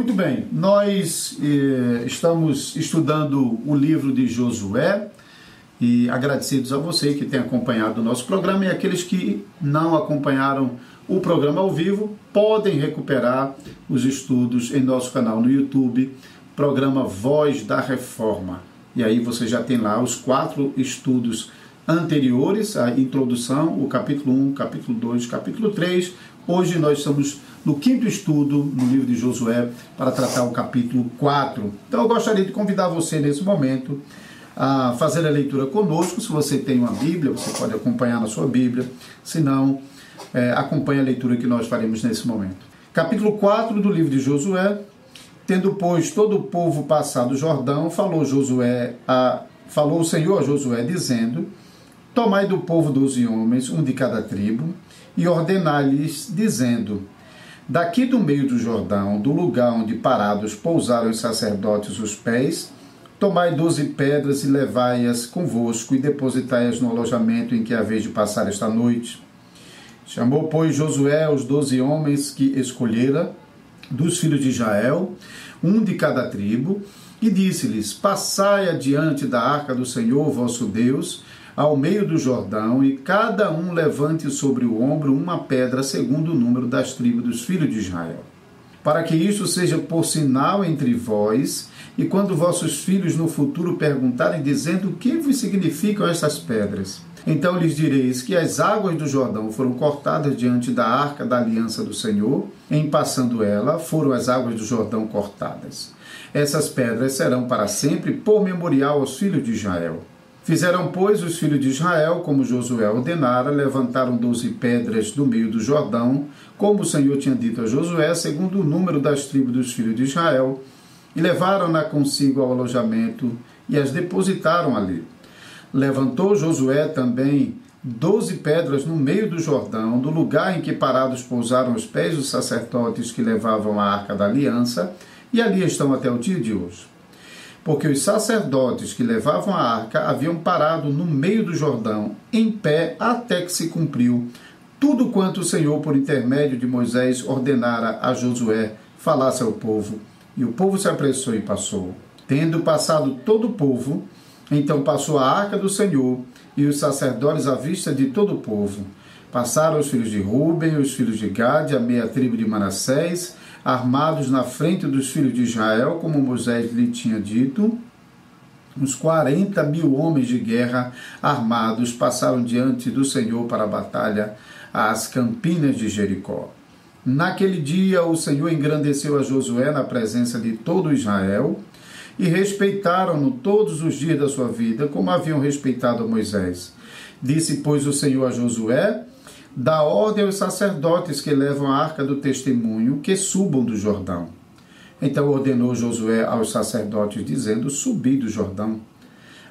Muito bem, nós eh, estamos estudando o livro de Josué e agradecidos a você que tem acompanhado o nosso programa e aqueles que não acompanharam o programa ao vivo podem recuperar os estudos em nosso canal no YouTube, programa Voz da Reforma. E aí você já tem lá os quatro estudos anteriores, a introdução, o capítulo 1, capítulo 2, capítulo 3. Hoje nós estamos no quinto estudo no livro de Josué para tratar o capítulo 4. Então eu gostaria de convidar você nesse momento a fazer a leitura conosco. Se você tem uma Bíblia, você pode acompanhar na sua Bíblia. Se não, é, acompanhe a leitura que nós faremos nesse momento. Capítulo 4 do livro de Josué. Tendo, pois, todo o povo passado o Jordão, falou Josué a, falou o Senhor a Josué, dizendo: Tomai do povo doze homens, um de cada tribo, e ordenai-lhes, dizendo: Daqui do meio do Jordão, do lugar onde parados pousaram os sacerdotes os pés, tomai doze pedras e levai-as convosco, e depositai-as no alojamento em que haveis de passar esta noite. Chamou, pois, Josué os doze homens que escolhera dos filhos de Israel, um de cada tribo, e disse-lhes: Passai adiante da arca do Senhor vosso Deus, ao meio do Jordão, e cada um levante sobre o ombro uma pedra, segundo o número das tribos dos filhos de Israel. Para que isto seja por sinal entre vós, e quando vossos filhos no futuro perguntarem, dizendo o que vos significam estas pedras, então lhes direis que as águas do Jordão foram cortadas diante da arca da aliança do Senhor, em passando ela, foram as águas do Jordão cortadas. Essas pedras serão para sempre por memorial aos filhos de Israel. Fizeram, pois, os filhos de Israel, como Josué ordenara, levantaram doze pedras do meio do Jordão, como o Senhor tinha dito a Josué, segundo o número das tribos dos filhos de Israel, e levaram-na consigo ao alojamento e as depositaram ali. Levantou Josué também doze pedras no meio do Jordão, do lugar em que parados pousaram os pés dos sacerdotes que levavam a arca da aliança, e ali estão até o dia de hoje. Porque os sacerdotes que levavam a arca haviam parado no meio do Jordão, em pé, até que se cumpriu tudo quanto o Senhor, por intermédio de Moisés, ordenara a Josué falasse ao povo. E o povo se apressou e passou. Tendo passado todo o povo, então passou a arca do Senhor e os sacerdotes à vista de todo o povo. Passaram os filhos de Ruben, os filhos de Gade, a meia tribo de Manassés, armados na frente dos filhos de Israel, como Moisés lhe tinha dito. Uns quarenta mil homens de guerra armados passaram diante do Senhor para a batalha às campinas de Jericó. Naquele dia o Senhor engrandeceu a Josué na presença de todo Israel e respeitaram-no todos os dias da sua vida, como haviam respeitado a Moisés. Disse, pois, o Senhor a Josué: Dá ordem aos sacerdotes que levam a arca do testemunho que subam do Jordão. Então ordenou Josué aos sacerdotes, dizendo: Subi do Jordão.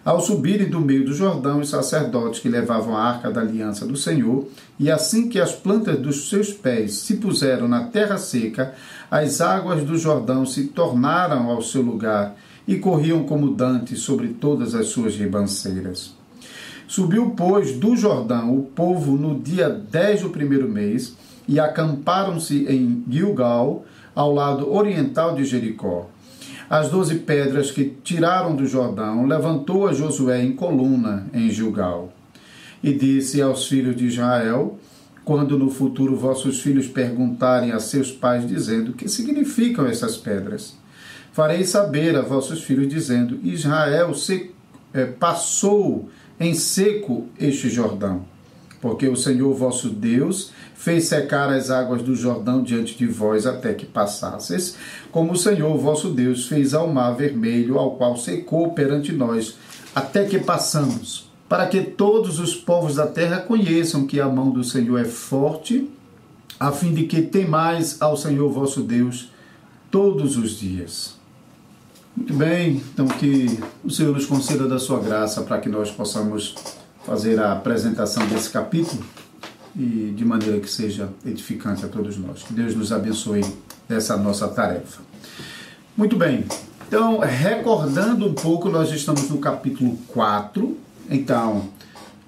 Ao subirem do meio do Jordão, os sacerdotes que levavam a arca da aliança do Senhor, e assim que as plantas dos seus pés se puseram na terra seca, as águas do Jordão se tornaram ao seu lugar e corriam como Dante sobre todas as suas ribanceiras. Subiu, pois, do Jordão o povo no dia 10 do primeiro mês e acamparam-se em Gilgal, ao lado oriental de Jericó. As doze pedras que tiraram do Jordão levantou a Josué em coluna em Gilgal. E disse aos filhos de Israel: Quando no futuro vossos filhos perguntarem a seus pais, dizendo: Que significam essas pedras? farei saber a vossos filhos, dizendo: Israel se, é, passou em seco este Jordão, porque o Senhor vosso Deus fez secar as águas do Jordão diante de vós até que passasseis, como o Senhor vosso Deus fez ao mar vermelho, ao qual secou perante nós, até que passamos, para que todos os povos da terra conheçam que a mão do Senhor é forte, a fim de que temais ao Senhor vosso Deus todos os dias. Muito bem, então que o Senhor nos conceda da sua graça para que nós possamos fazer a apresentação desse capítulo e de maneira que seja edificante a todos nós. Que Deus nos abençoe nessa nossa tarefa. Muito bem, então recordando um pouco, nós estamos no capítulo 4, então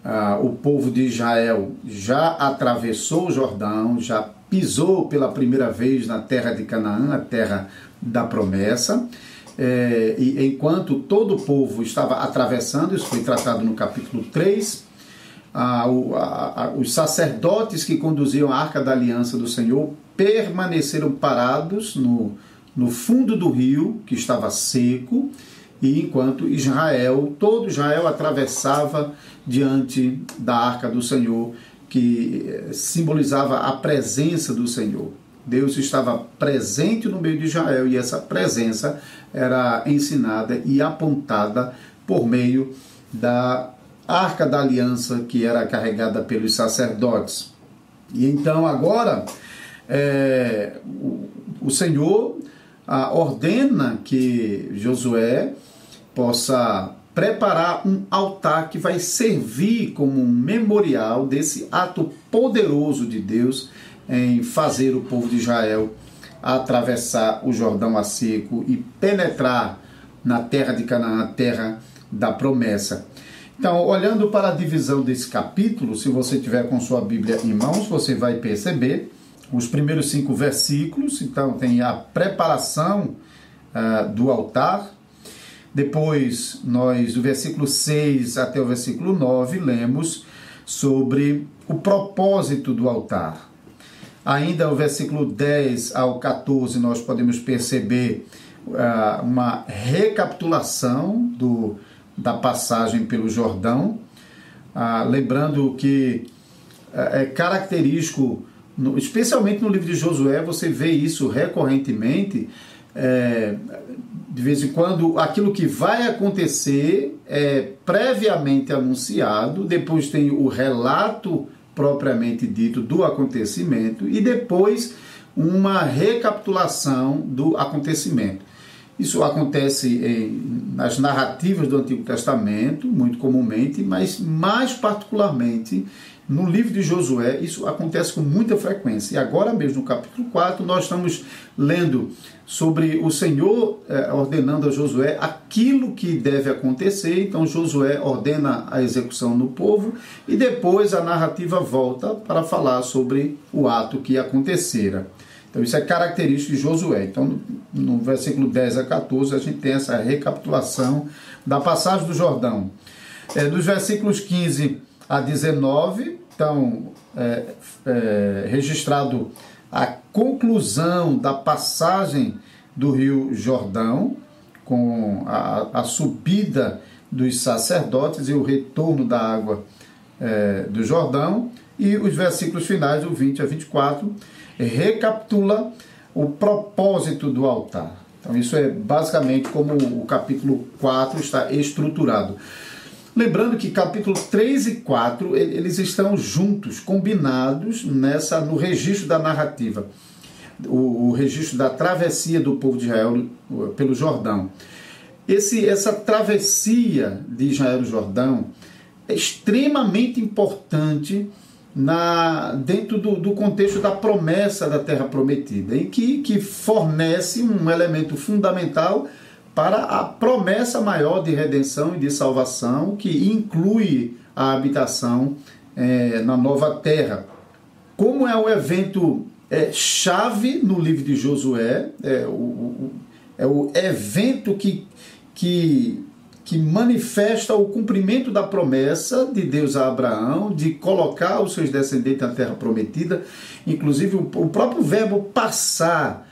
ah, o povo de Israel já atravessou o Jordão, já pisou pela primeira vez na terra de Canaã, a terra da promessa. É, e enquanto todo o povo estava atravessando, isso foi tratado no capítulo 3, a, a, a, os sacerdotes que conduziam a arca da aliança do Senhor permaneceram parados no, no fundo do rio, que estava seco, e enquanto Israel, todo Israel atravessava diante da arca do Senhor, que eh, simbolizava a presença do Senhor. Deus estava presente no meio de Israel e essa presença era ensinada e apontada por meio da arca da aliança que era carregada pelos sacerdotes. E então agora é, o, o, Senhor ah, ordena que Josué possa preparar um altar que vai servir como um memorial desse ato poderoso de Deus em fazer o povo de Israel atravessar o Jordão a seco e penetrar na terra de Canaã, terra da promessa. Então, olhando para a divisão desse capítulo, se você tiver com sua Bíblia em mãos, você vai perceber os primeiros cinco versículos. Então, tem a preparação uh, do altar. Depois, nós, do versículo 6 até o versículo 9, lemos sobre o propósito do altar. Ainda o versículo 10 ao 14, nós podemos perceber uh, uma recapitulação do da passagem pelo Jordão, ah, lembrando que é, é característico, no, especialmente no livro de Josué, você vê isso recorrentemente. É, de vez em quando, aquilo que vai acontecer é previamente anunciado, depois tem o relato propriamente dito do acontecimento e depois uma recapitulação do acontecimento. Isso acontece em, nas narrativas do Antigo Testamento, muito comumente, mas mais particularmente no livro de Josué, isso acontece com muita frequência. E agora mesmo, no capítulo 4, nós estamos lendo sobre o Senhor eh, ordenando a Josué aquilo que deve acontecer. Então, Josué ordena a execução no povo e depois a narrativa volta para falar sobre o ato que acontecera. Então, isso é característico de Josué. Então, no, versículo 10 a 14, a gente tem essa recapitulação da passagem do Jordão. É, dos versículos 15 a 19, então, é, é, registrado a conclusão da passagem do rio Jordão, com a, a subida dos sacerdotes e o retorno da água é, do Jordão, e os versículos finais, do 20 a 24 recapitula o propósito do altar. Então, isso é basicamente como o capítulo 4 está estruturado. Lembrando que capítulo 3 e 4 eles estão juntos, combinados nessa no registro da narrativa, o, o registro da travessia do povo de Israel pelo Jordão. Esse, essa travessia de Israel no Jordão é extremamente importante na, dentro do, do, contexto da promessa da terra prometida, em que, que fornece um elemento fundamental para a promessa maior de redenção e de salvação, que inclui a habitação é, na nova terra. Como é o evento é, chave no livro de Josué, é o, o, é o evento que, que que manifesta o cumprimento da promessa de Deus a Abraão de colocar os seus descendentes na terra prometida. Inclusive, o próprio verbo passar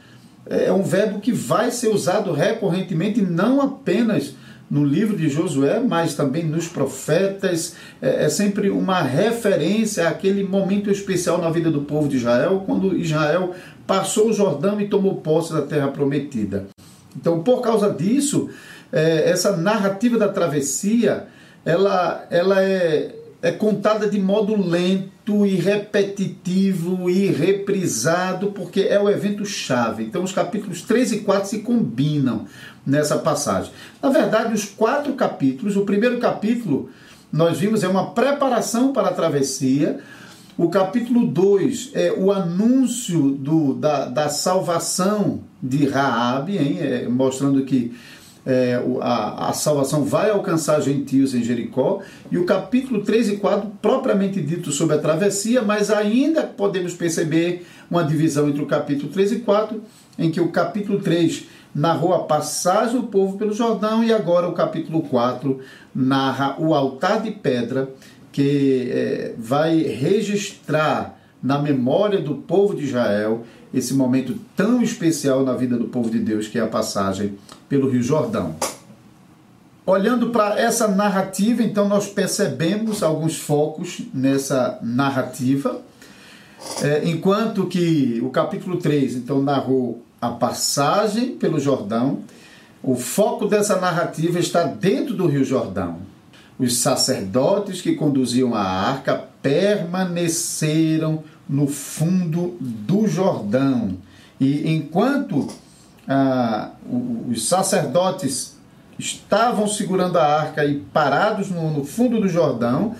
é um verbo que vai ser usado recorrentemente, não apenas no livro de Josué, mas também nos profetas. É, é sempre uma referência àquele momento especial na vida do povo de Israel, quando Israel passou o Jordão e tomou posse da terra prometida. Então, por causa disso, é, essa narrativa da travessia, ela, ela é, é contada de modo lento e repetitivo e reprisado, porque é o evento chave. Então, os capítulos 3 e 4 se combinam nessa passagem. Na verdade, os quatro capítulos, o primeiro capítulo, nós vimos, é uma preparação para a travessia. O capítulo 2 é o anúncio do, da, da salvação de Raabe, hein? É, mostrando que é, a, a, salvação vai alcançar gentios em Jericó, e o capítulo 3 e 4, propriamente dito sobre a travessia, mas ainda podemos perceber uma divisão entre o capítulo 3 e 4, em que o capítulo 3 narrou a passagem do povo pelo Jordão e agora o capítulo 4 narra o altar de pedra que é, vai registrar na memória do povo de Israel esse momento tão especial na vida do povo de Deus que é a passagem pelo Rio Jordão. Olhando para essa narrativa, então nós percebemos alguns focos nessa narrativa. É, enquanto que o capítulo 3 então narrou a passagem pelo Jordão, o foco dessa narrativa está dentro do Rio Jordão. Os sacerdotes que conduziam a arca permaneceram no fundo do Jordão. E enquanto ah, os sacerdotes estavam segurando a arca e parados no, no fundo do Jordão,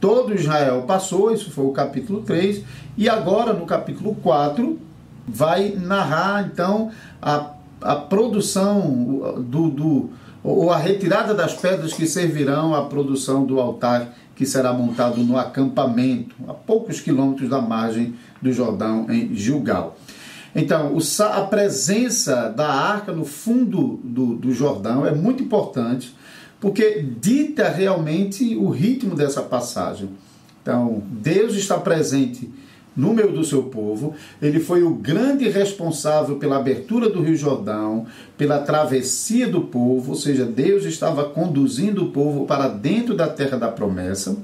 todo Israel passou, isso foi o capítulo 3, e agora no capítulo 4 vai narrar então a, a produção do, do ou a retirada das pedras que servirão à produção do altar que será montado no acampamento, a poucos quilômetros da margem do Jordão, em Gilgal. Então, a presença da arca no fundo do, do Jordão é muito importante, porque dita realmente o ritmo dessa passagem. Então, Deus está presente no meio do seu povo. Ele foi o grande responsável pela abertura do Rio Jordão, pela travessia do povo, ou seja, Deus estava conduzindo o povo para dentro da terra da promessa.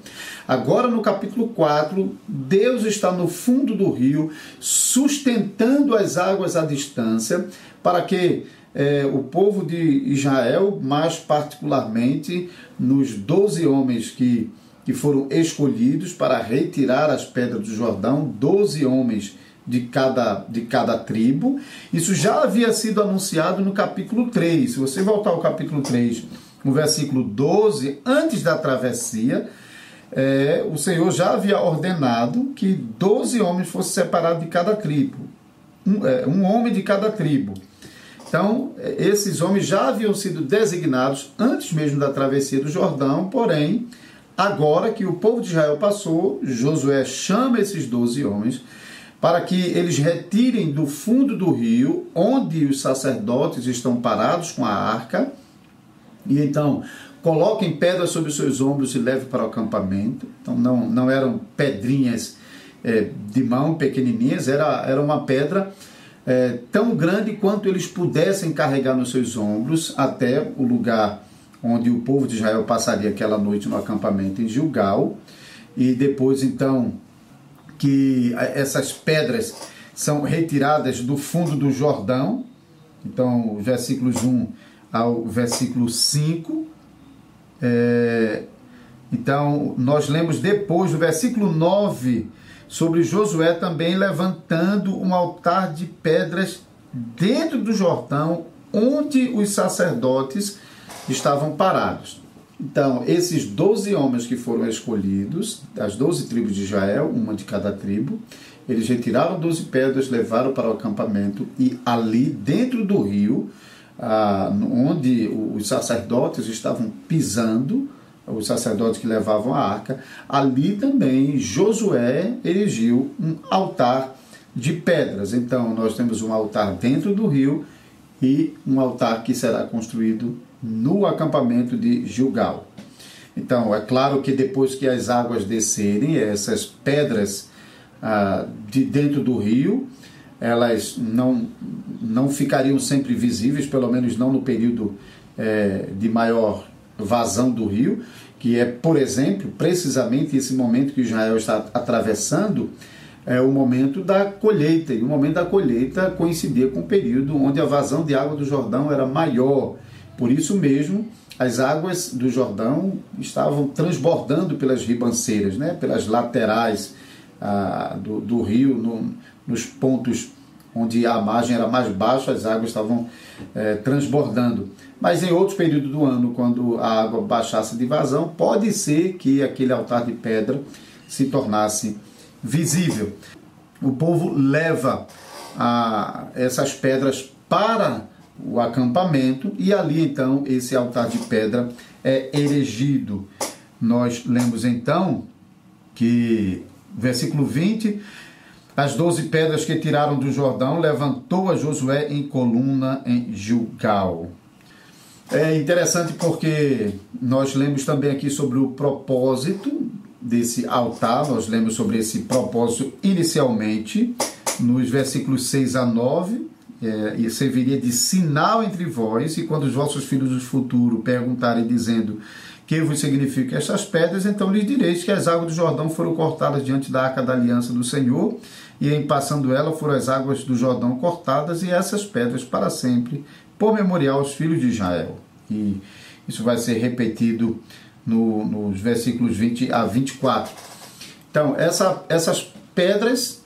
Agora, no capítulo 4, Deus está no fundo do rio, sustentando as águas à distância, para que é, o povo de Israel, mais particularmente nos doze homens que que foram escolhidos para retirar as pedras do Jordão, doze homens de cada, de cada tribo. Isso já havia sido anunciado no capítulo 3. Se você voltar ao capítulo 3, no versículo 12, antes da travessia, é, o Senhor já havia ordenado que 12 homens fossem separados de cada tribo. Um, é, um homem de cada tribo. Então, esses homens já haviam sido designados antes mesmo da travessia do Jordão, porém, Agora que o povo de Israel passou, Josué chama esses doze homens para que eles retirem do fundo do rio, onde os sacerdotes estão parados com a arca, e então coloquem pedras sobre os seus ombros e leve para o acampamento. Então não, não eram pedrinhas é, de mão pequenininhas, era, era uma pedra é, tão grande quanto eles pudessem carregar nos seus ombros até o lugar onde o povo de Israel passaria aquela noite no acampamento em Gilgal, e depois então que essas pedras são retiradas do fundo do Jordão, então versículos 1 ao versículo 5. É, então, nós lemos depois, do versículo 9, sobre Josué também levantando um altar de pedras dentro do Jordão, onde os sacerdotes estavam parados. Então, esses 12 homens que foram escolhidos, das 12 tribos de Israel, uma de cada tribo, eles retiraram 12 pedras, levaram para o acampamento e ali, dentro do rio, ah, onde os sacerdotes estavam pisando, os sacerdotes que levavam a arca, ali também Josué erigiu um altar de pedras. Então, nós temos um altar dentro do rio e um altar que será construído no acampamento de Gilgal. Então, é claro que depois que as águas descerem, essas pedras ah, de dentro do rio, elas não, não ficariam sempre visíveis, pelo menos não no período é, de maior vazão do rio, que é, por exemplo, precisamente esse momento que Israel está atravessando, é o momento da colheita. E o momento da colheita coincidia com o período onde a vazão de água do Jordão era maior. Por isso mesmo, as águas do Jordão estavam transbordando pelas ribanceiras, né? pelas laterais ah, do, do, rio, no, nos pontos onde a margem era mais baixa, as águas estavam eh, transbordando. Mas em outros períodos do ano, quando a água baixasse de vazão, pode ser que aquele altar de pedra se tornasse visível. O povo leva ah, essas pedras para o acampamento e ali então esse altar de pedra é erigido. Nós lemos então que versículo 20 as doze pedras que tiraram do Jordão, levantou a Josué em coluna em Gilgal. É interessante porque nós lemos também aqui sobre o propósito desse altar, nós lemos sobre esse propósito inicialmente, nos versículos 6 a 9, é, e serviria de sinal entre vós, e quando os vossos filhos do futuro perguntarem, dizendo que vos significam estas pedras, então lhes direis que as águas do Jordão foram cortadas diante da arca da aliança do Senhor, e em passando ela foram as águas do Jordão cortadas, e essas pedras para sempre, por memorial aos filhos de Israel. E isso vai ser repetido no, nos versículos 20 a 24. Então, essa, essas pedras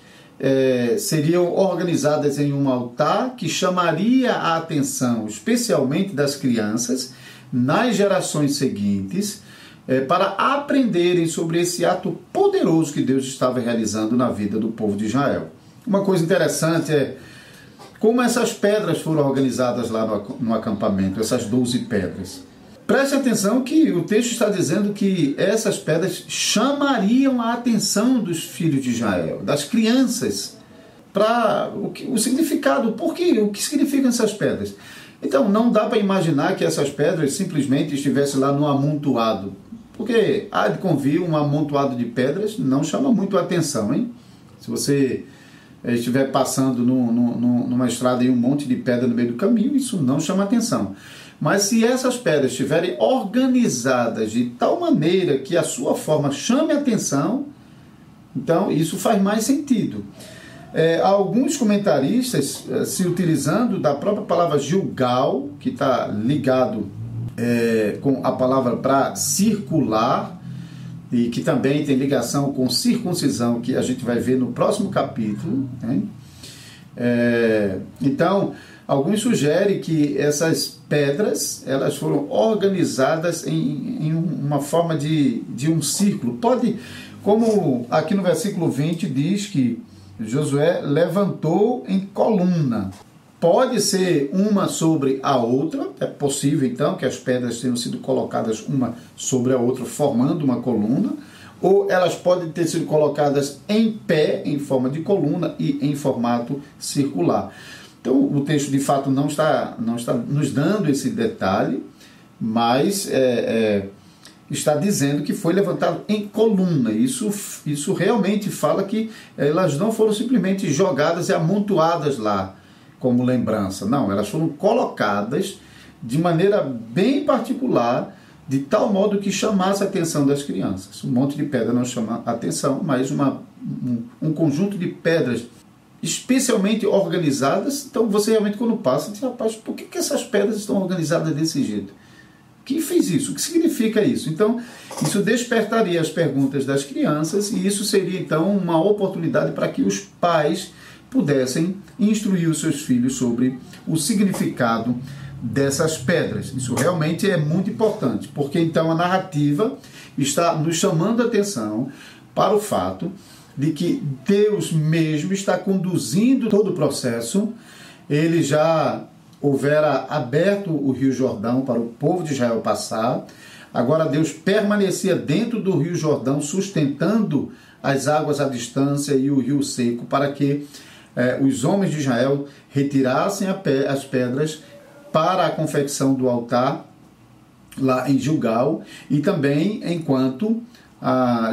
é, seriam organizadas em um altar que chamaria a atenção, especialmente das crianças, nas gerações seguintes, é, para aprenderem sobre esse ato poderoso que Deus estava realizando na vida do povo de Israel. Uma coisa interessante é como essas pedras foram organizadas lá no, no acampamento, essas 12 pedras. Preste atenção que o texto está dizendo que essas pedras chamariam a atenção dos filhos de Israel, das crianças, para o, o significado, por quê? O que significam essas pedras? Então, não dá para imaginar que essas pedras simplesmente estivessem lá no amontoado, porque há de convir um amontoado de pedras não chama muito a atenção, hein? Se você eh, estiver passando no, no, numa estrada e um monte de pedra no meio do caminho, isso não chama atenção. Mas se essas pedras estiverem organizadas de tal maneira que a sua forma chame atenção, então isso faz mais sentido. É, alguns comentaristas, é, se utilizando da própria palavra Gilgal, que está ligado é, com a palavra para circular, e que também tem ligação com circuncisão, que a gente vai ver no próximo capítulo. Né? É, então, alguns sugerem que essas pedras elas foram organizadas em, em uma forma de, de um círculo. Pode, como aqui no versículo 20 diz que Josué levantou em coluna. Pode ser uma sobre a outra, é possível então que as pedras tenham sido colocadas uma sobre a outra, formando uma coluna, ou elas podem ter sido colocadas em pé, em forma de coluna e em formato circular. Então, o texto de fato não está, não está nos dando esse detalhe, mas é, é, está dizendo que foi levantado em coluna. Isso, isso realmente fala que elas não foram simplesmente jogadas e amontoadas lá como lembrança. Não, elas foram colocadas de maneira bem particular, de tal modo que chamasse a atenção das crianças. Um monte de pedra não chama atenção, mas uma, um, um conjunto de pedras especialmente organizadas. Então você realmente, quando passa, diz, rapaz, por que, que essas pedras estão organizadas desse jeito? Quem fez isso? O que significa isso? Então, isso despertaria as perguntas das crianças e isso seria então uma oportunidade para que os pais pudessem instruir os seus filhos sobre o significado dessas pedras. Isso realmente é muito importante, porque então a narrativa está nos chamando a atenção para o fato de que Deus mesmo está conduzindo todo o processo. Ele já houvera aberto o Rio Jordão para o povo de Israel passar. Agora Deus permanecia dentro do Rio Jordão, sustentando as águas à distância e o rio seco, para que eh, os homens de Israel retirassem as pedras para a confecção do altar lá em Gilgal e também enquanto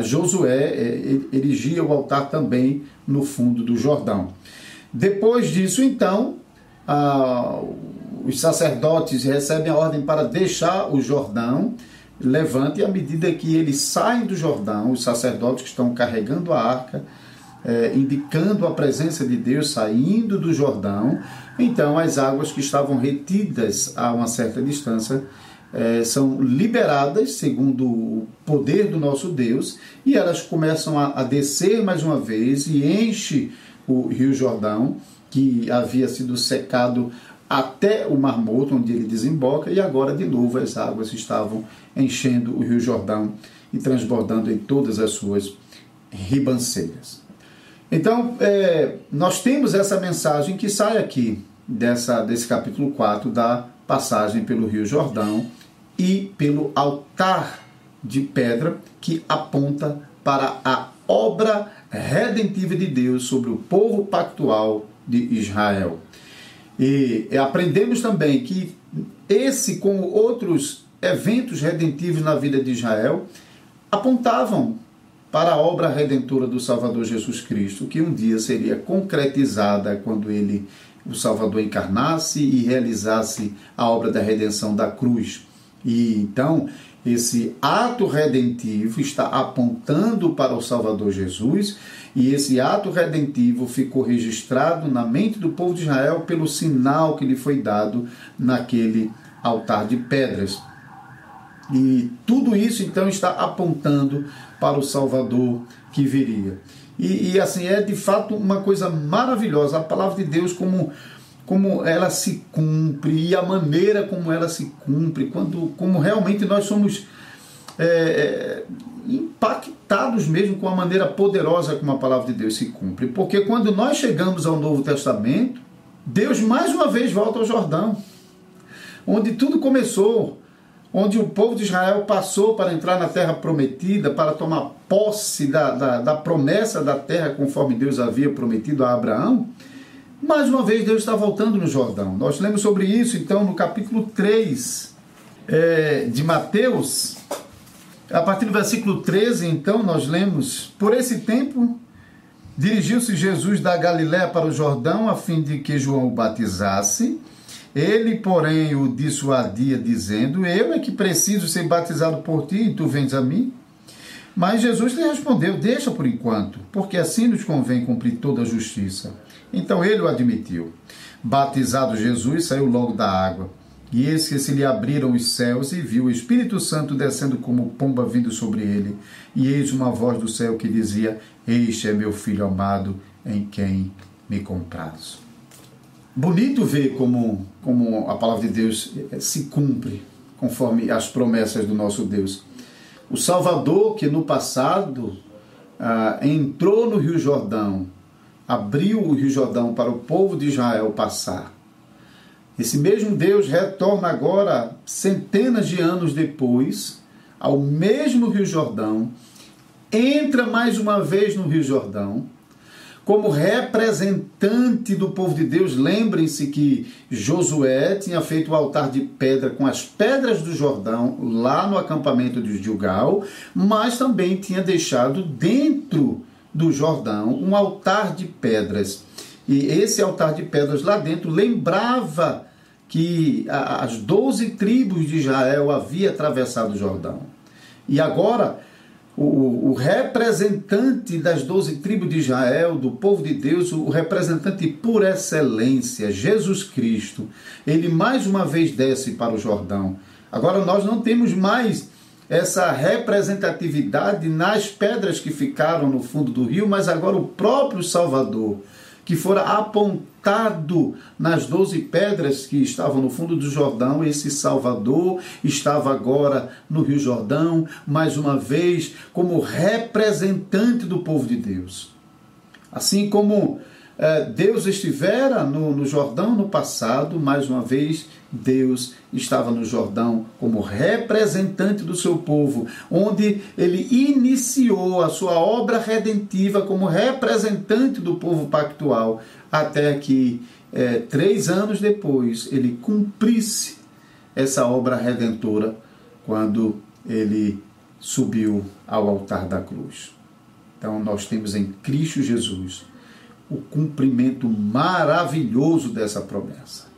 Josué é, erigia o altar também no fundo do Jordão. Depois disso, então, a, os sacerdotes recebem a ordem para deixar o Jordão, levante, e à medida que eles saem do Jordão, os sacerdotes que estão carregando a arca, é, indicando a presença de Deus saindo do Jordão, então as águas que estavam retidas a uma certa distância é, são liberadas segundo o poder do nosso Deus e elas começam a, a descer mais uma vez e enche o Rio Jordão, que havia sido secado até o Mar Morto, onde ele desemboca, e agora de novo as águas estavam enchendo o Rio Jordão e transbordando em todas as suas ribanceiras. Então, é, nós temos essa mensagem que sai aqui dessa, desse capítulo 4 da passagem pelo Rio Jordão e pelo altar de pedra que aponta para a obra redentiva de Deus sobre o povo pactual de Israel. E aprendemos também que esse, como outros eventos redentivos na vida de Israel, apontavam para a obra redentora do Salvador Jesus Cristo, que um dia seria concretizada quando ele, o Salvador, encarnasse e realizasse a obra da redenção da cruz. E então, esse ato redentivo está apontando para o Salvador Jesus, e esse ato redentivo ficou registrado na mente do povo de Israel pelo sinal que lhe foi dado naquele altar de pedras. E tudo isso então está apontando para o Salvador que viria. E, e, assim, é de fato uma coisa maravilhosa. A palavra de Deus, como, como ela se cumpre e a maneira como ela se cumpre, quando, como realmente nós somos é, é, impactados mesmo com a maneira poderosa como a palavra de Deus se cumpre. Porque quando nós chegamos ao Novo Testamento, Deus mais uma vez volta ao Jordão, onde tudo começou onde o povo de Israel passou para entrar na terra prometida, para tomar posse da, da, da, promessa da terra conforme Deus havia prometido a Abraão, mais uma vez Deus está voltando no Jordão. Nós lemos sobre isso então no capítulo 3 é, de Mateus, a partir do versículo 13, então nós lemos: Por esse tempo dirigiu-se Jesus da Galiléia para o Jordão a fim de que João o batizasse. Ele, porém, o dissuadia, dizendo: Eu é que preciso ser batizado por ti e tu vens a mim? Mas Jesus lhe respondeu: Deixa por enquanto, porque assim nos convém cumprir toda a justiça. Então ele o admitiu. Batizado Jesus, saiu logo da água. E eis que se lhe abriram os céus e viu o Espírito Santo descendo como pomba vindo sobre ele. E eis uma voz do céu que dizia: Este é meu filho amado, em quem me comprazo bonito ver como, como a palavra de Deus eh, se cumpre conforme as promessas do nosso Deus. O Salvador, que no passado ah, entrou no Rio Jordão, abriu o Rio Jordão para o povo de Israel passar. Esse mesmo Deus retorna agora, centenas de anos depois, ao mesmo Rio Jordão, entra mais uma vez no Rio Jordão como representante do povo de Deus, lembrem-se que Josué tinha feito o altar de pedra com as pedras do Jordão lá no acampamento de Gilgal, mas também tinha deixado dentro do Jordão um altar de pedras. E esse altar de pedras lá dentro lembrava que as doze tribos de Israel haviam atravessado o Jordão. E agora o, o, representante das doze tribos de Israel, do povo de Deus, o representante por excelência, Jesus Cristo, ele mais uma vez desce para o Jordão. Agora nós não temos mais essa representatividade nas pedras que ficaram no fundo do rio, mas agora o próprio Salvador que fora apontado nas doze pedras que estavam no fundo do Jordão. Esse Salvador estava agora no Rio Jordão, mais uma vez, como representante do povo de Deus. Assim como é, Deus estivera no, no Jordão no passado, mais uma vez, Deus estava no Jordão como representante do seu povo, onde ele iniciou a sua obra redentiva como representante do povo pactual, até que é, três anos depois ele cumprisse essa obra redentora quando ele subiu ao altar da cruz. Então nós temos em Cristo Jesus o cumprimento maravilhoso dessa promessa.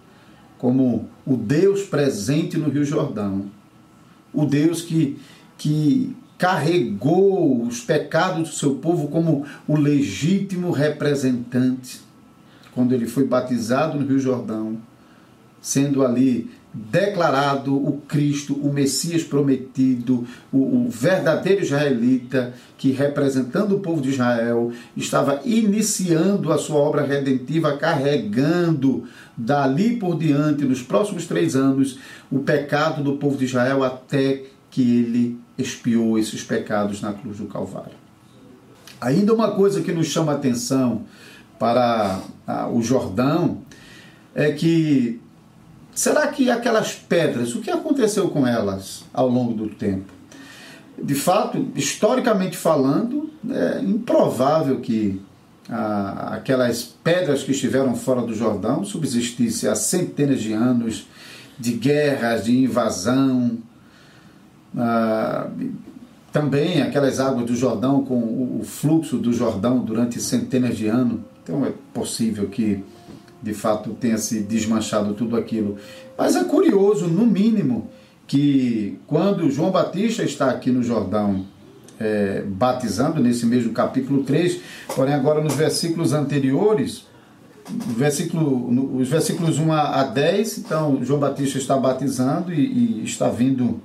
Como o Deus presente no Rio Jordão, o Deus que, que carregou os pecados do seu povo como o legítimo representante, quando ele foi batizado no Rio Jordão, sendo ali declarado o Cristo, o Messias prometido, o, o, verdadeiro israelita, que representando o povo de Israel, estava iniciando a sua obra redentiva, carregando dali por diante, nos próximos três anos, o pecado do povo de Israel até que ele expiou esses pecados na cruz do Calvário. Ainda uma coisa que nos chama a atenção para o Jordão é que Será que aquelas pedras, o que aconteceu com elas ao longo do tempo? de fato, historicamente falando, é improvável que ah, aquelas pedras que estiveram fora do Jordão subsistissem há centenas de anos de guerras, de invasão. Ah, também aquelas águas do Jordão com o fluxo do Jordão durante centenas de anos. Então é possível que de fato tenha se desmanchado tudo aquilo. Mas é curioso, no mínimo, que quando João Batista está aqui no Jordão é, batizando, nesse mesmo capítulo 3, porém agora nos versículos anteriores, versículo, os versículos 1 a 10, então João Batista está batizando e, e está vindo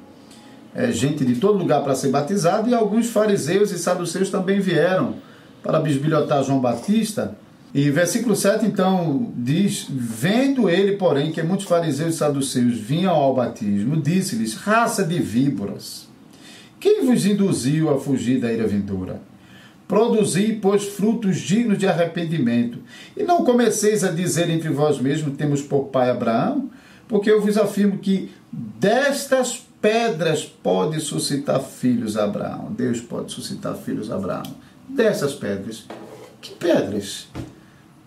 é, gente de todo lugar para ser batizado, e alguns fariseus e saduceus também vieram para bisbilhotar João Batista. E versículo 7 então diz: Vendo ele, porém, que muitos fariseus e saduceus vinham ao batismo, disse-lhes: Raça de víboras, quem vos induziu a fugir da ira vindoura? Produzi, pois, frutos dignos de arrependimento, e não comeceis a dizer entre vós mesmos: Temos por pai Abraão, porque eu vos afirmo que destas pedras pode suscitar filhos a Abraão. Deus pode suscitar filhos a Abraão. Dessas pedras. Que pedras?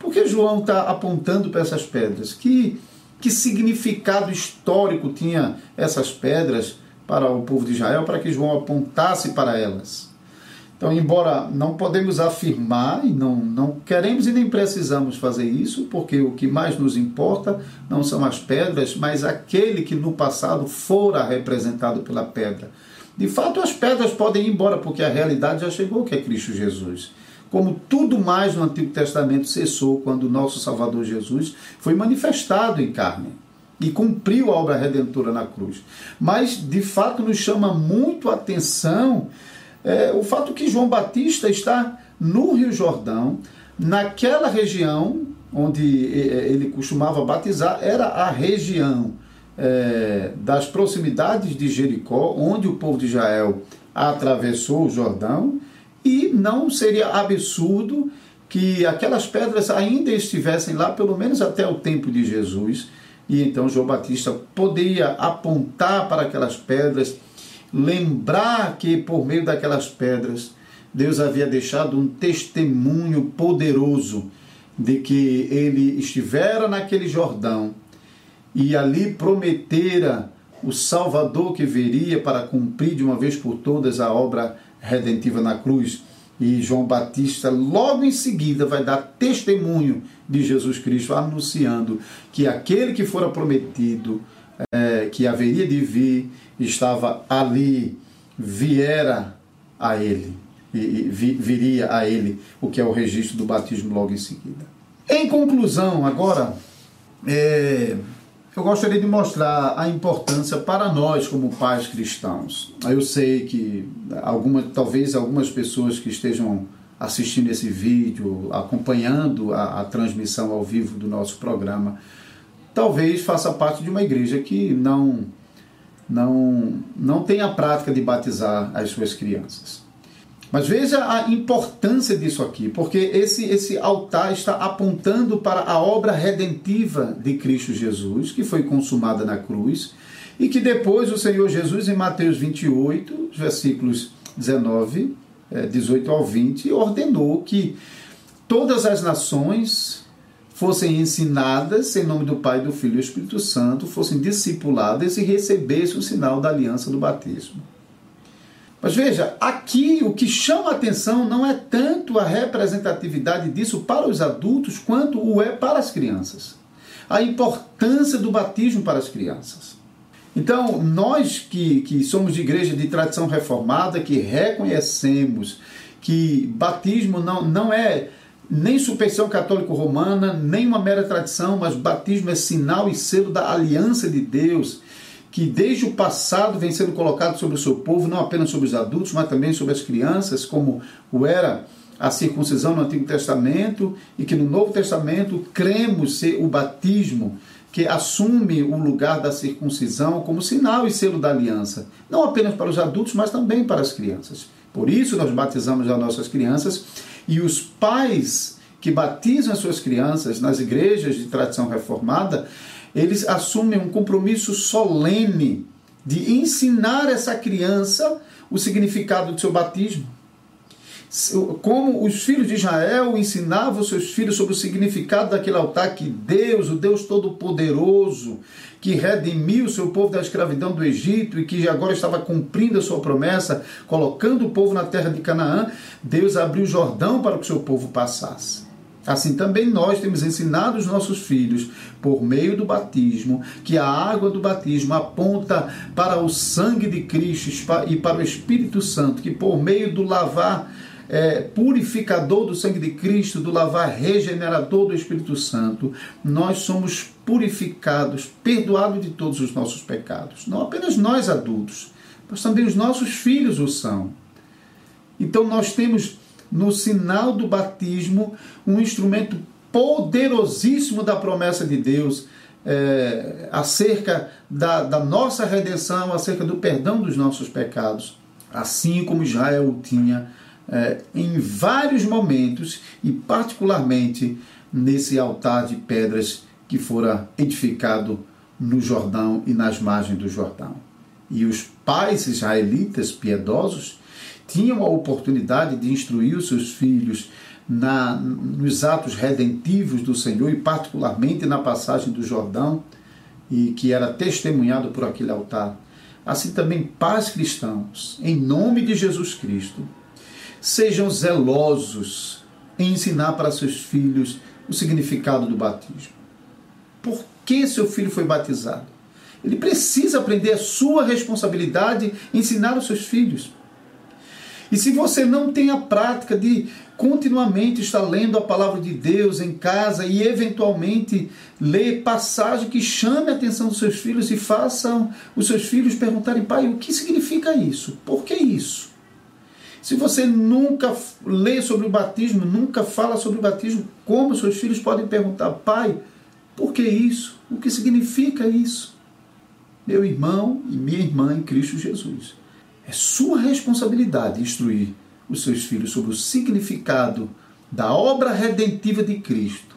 Por que João está apontando para essas pedras? Que, que significado histórico tinha essas pedras para o povo de Israel, para que João apontasse para elas? Então, embora não podemos afirmar e não, não queremos e nem precisamos fazer isso, porque o que mais nos importa não são as pedras, mas aquele que no passado fora representado pela pedra. De fato, as pedras podem ir embora, porque a realidade já chegou, que é Cristo Jesus. Como tudo mais no Antigo Testamento cessou quando o nosso Salvador Jesus foi manifestado em carne e cumpriu a obra redentora na cruz. Mas, de fato, nos chama muito a atenção é, o fato que João Batista está no Rio Jordão, naquela região onde é, ele costumava batizar, era a região é, das proximidades de Jericó, onde o povo de Israel atravessou o Jordão, e não seria absurdo que aquelas pedras ainda estivessem lá, pelo menos até o tempo de Jesus, e então João Batista poderia apontar para aquelas pedras lembrar que por meio daquelas pedras Deus havia deixado um testemunho poderoso de que ele estivera naquele Jordão e ali prometera o Salvador que viria para cumprir de uma vez por todas a obra redentiva na cruz. E João Batista, logo em seguida, vai dar testemunho de Jesus Cristo, anunciando que aquele que fora prometido, é, que haveria de vir, estava ali, viera a ele, e, vi, viria a ele, o que é o registro do batismo logo em seguida. Em conclusão, agora, é, eu gostaria de mostrar a importância para nós como pais cristãos. Eu sei que algumas, talvez algumas pessoas que estejam assistindo esse vídeo, acompanhando a, a transmissão ao vivo do nosso programa, talvez faça parte de uma igreja que não não, não tem a prática de batizar as suas crianças. Mas veja a importância disso aqui, porque esse, esse altar está apontando para a obra redentiva de Cristo Jesus, que foi consumada na cruz, e que depois o Senhor Jesus, em Mateus 28, versículos 19, 18 ao 20, ordenou que todas as nações fossem ensinadas em nome do Pai, do Filho e do Espírito Santo, fossem discipuladas e recebessem o sinal da aliança do batismo. Mas veja, aqui o que chama a atenção não é tanto a representatividade disso para os adultos, quanto o é para as crianças. A importância do batismo para as crianças. Então, nós que, que somos de igreja de tradição reformada, que reconhecemos que batismo não, não é nem superstição católico-romana, nem uma mera tradição, mas batismo é sinal e selo da aliança de Deus, que desde o passado vem sendo colocado sobre o seu povo, não apenas sobre os adultos, mas também sobre as crianças, como o era a circuncisão no Antigo Testamento, e que no Novo Testamento cremos ser o batismo que assume o lugar da circuncisão como sinal e selo da aliança, não apenas para os adultos, mas também para as crianças. Por isso nós batizamos as nossas crianças e os pais que batizam as suas crianças nas igrejas de tradição reformada, eles assumem um compromisso solene de ensinar essa criança o significado do seu batismo. Como os filhos de Israel ensinavam seus filhos sobre o significado daquele altar que Deus, o Deus Todo-Poderoso, que redimiu o seu povo da escravidão do Egito e que agora estava cumprindo a sua promessa, colocando o povo na terra de Canaã, Deus abriu o Jordão para que o seu povo passasse. Assim também nós temos ensinado os nossos filhos, por meio do batismo, que a água do batismo aponta para o sangue de Cristo e para o Espírito Santo, que por meio do lavar é, purificador do sangue de Cristo, do lavar regenerador do Espírito Santo, nós somos purificados, perdoados de todos os nossos pecados. Não apenas nós adultos, mas também os nossos filhos o são. Então nós temos no sinal do batismo, um instrumento poderosíssimo da promessa de Deus é, acerca da, da nossa redenção, acerca do perdão dos nossos pecados, assim como Israel tinha é, em vários momentos e, particularmente, nesse altar de pedras que fora edificado no Jordão e nas margens do Jordão. E os pais israelitas piedosos tinham a oportunidade de instruir os seus filhos na, nos atos redentivos do Senhor e, particularmente, na passagem do Jordão, e que era testemunhado por aquele altar. Assim também, pais cristãos, em nome de Jesus Cristo, sejam zelosos em ensinar para seus filhos o significado do batismo. Por que seu filho foi batizado? Ele precisa aprender a sua responsabilidade ensinar os seus filhos. E se você não tem a prática de continuamente estar lendo a palavra de Deus em casa e eventualmente ler passagem que chame a atenção dos seus filhos e façam os seus filhos perguntarem, pai, o que significa isso? Por que isso? Se você nunca lê sobre o batismo, nunca fala sobre o batismo, como seus filhos podem perguntar, pai, por que isso? O que significa isso? Meu irmão e minha irmã em Cristo Jesus. É sua responsabilidade instruir os seus filhos sobre o significado da obra redentiva de Cristo,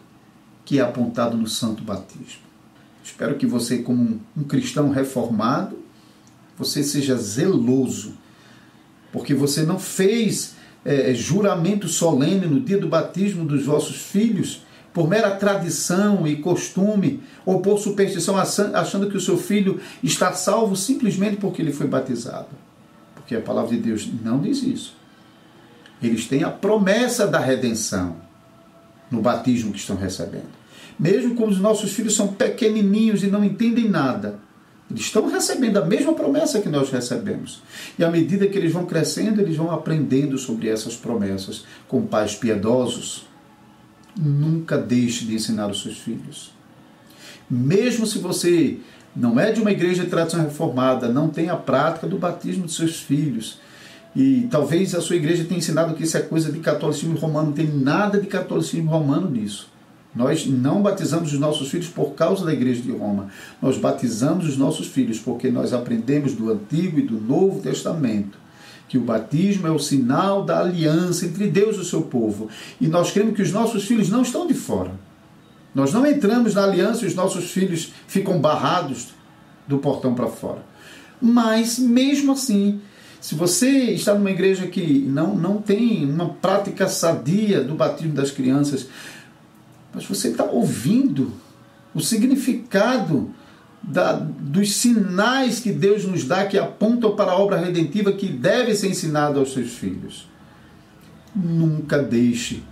que é apontado no Santo Batismo. Espero que você, como um cristão reformado, você seja zeloso, porque você não fez é, juramento solene no dia do batismo dos vossos filhos por mera tradição e costume, ou por superstição, achando que o seu filho está salvo simplesmente porque ele foi batizado porque a palavra de Deus não diz isso. Eles têm a promessa da redenção no batismo que estão recebendo. Mesmo quando os nossos filhos são pequenininhos e não entendem nada, eles estão recebendo a mesma promessa que nós recebemos. E à medida que eles vão crescendo, eles vão aprendendo sobre essas promessas com pais piedosos. Nunca deixe de ensinar os seus filhos. Mesmo se você não é de uma igreja de tradição reformada, não tem a prática do batismo de seus filhos. E talvez a sua igreja tenha ensinado que isso é coisa de catolicismo romano, não tem nada de catolicismo romano nisso. Nós não batizamos os nossos filhos por causa da igreja de Roma. Nós batizamos os nossos filhos porque nós aprendemos do Antigo e do Novo Testamento que o batismo é o sinal da aliança entre Deus e o seu povo. E nós cremos que os nossos filhos não estão de fora. Nós não entramos na aliança e os nossos filhos ficam barrados do portão para fora. Mas, mesmo assim, se você está numa igreja que não, não tem uma prática sadia do batismo das crianças, mas você está ouvindo o significado da, dos sinais que Deus nos dá que apontam para a obra redentiva que deve ser ensinada aos seus filhos. Nunca deixe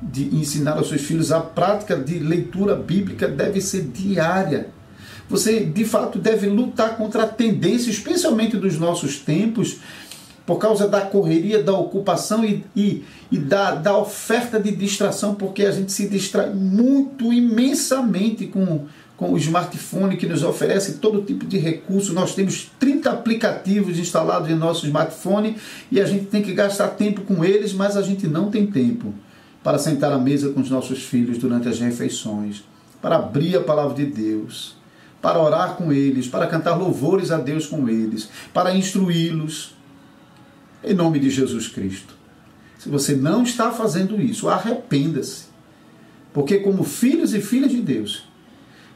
de ensinar aos seus filhos a prática de leitura bíblica deve ser diária. Você, de fato, deve lutar contra a tendência, especialmente dos nossos tempos, por causa da correria, da ocupação e, e, e da, da oferta de distração, porque a gente se distrai muito, imensamente com, com o smartphone que nos oferece todo tipo de recurso. Nós temos 30 aplicativos instalados em nosso smartphone e a gente tem que gastar tempo com eles, mas a gente não tem tempo para sentar à mesa com os nossos filhos durante as refeições, para abrir a palavra de Deus, para orar com eles, para cantar louvores a Deus com eles, para instruí-los, em nome de Jesus Cristo. Se você não está fazendo isso, arrependa-se. Porque, como filhos e filhas de Deus,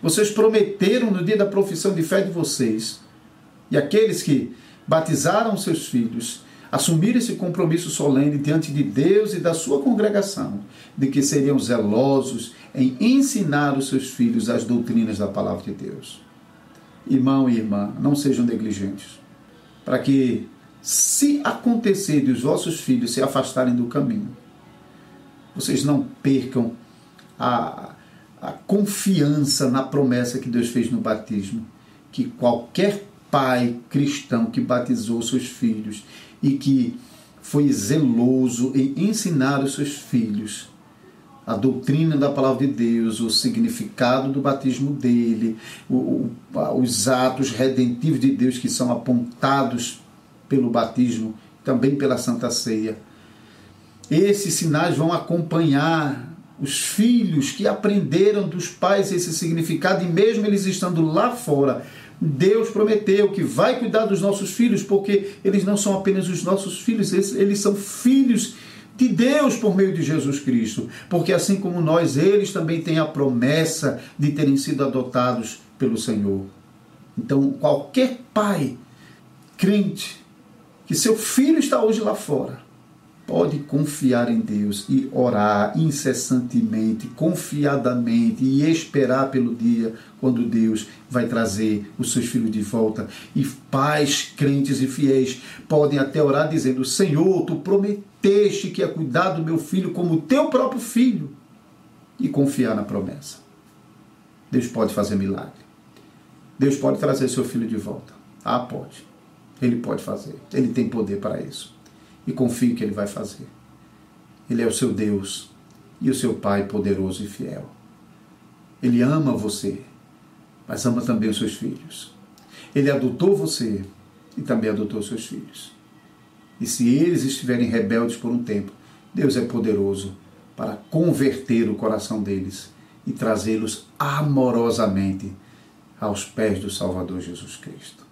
vocês prometeram no dia da profissão de fé de vocês, e aqueles que batizaram seus filhos, assumir esse compromisso solene diante de Deus e da sua congregação, de que seriam zelosos em ensinar os seus filhos as doutrinas da palavra de Deus. Irmão e irmã, não sejam negligentes, para que, se acontecer de os vossos filhos se afastarem do caminho, vocês não percam a, a confiança na promessa que Deus fez no batismo, que qualquer pai cristão que batizou seus filhos e que foi zeloso em ensinar os seus filhos a doutrina da palavra de Deus, o significado do batismo dele, o, o, os atos redentivos de Deus que são apontados pelo batismo, também pela Santa Ceia. Esses sinais vão acompanhar os filhos que aprenderam dos pais esse significado, e mesmo eles estando lá fora, Deus prometeu que vai cuidar dos nossos filhos, porque eles não são apenas os nossos filhos, eles, eles são filhos de Deus por meio de Jesus Cristo. Porque assim como nós, eles também têm a promessa de terem sido adotados pelo Senhor. Então, qualquer pai crente que seu filho está hoje lá fora, pode confiar em Deus e orar incessantemente, confiadamente e esperar pelo dia quando Deus vai trazer os seus filhos de volta. E pais, crentes e fiéis podem até orar dizendo: Senhor, tu prometeste que ia cuidar do meu filho como teu próprio filho e confiar na promessa. Deus pode fazer milagre. Deus pode trazer seu filho de volta. Ah, pode. Ele pode fazer. Ele tem poder para isso e confie que Ele vai fazer. Ele é o seu Deus e o seu Pai poderoso e fiel. Ele ama você, mas ama também os seus filhos. Ele adotou você e também adotou os seus filhos. E se eles estiverem rebeldes por um tempo, Deus é poderoso para converter o coração deles e trazê-los amorosamente aos pés do Salvador Jesus Cristo.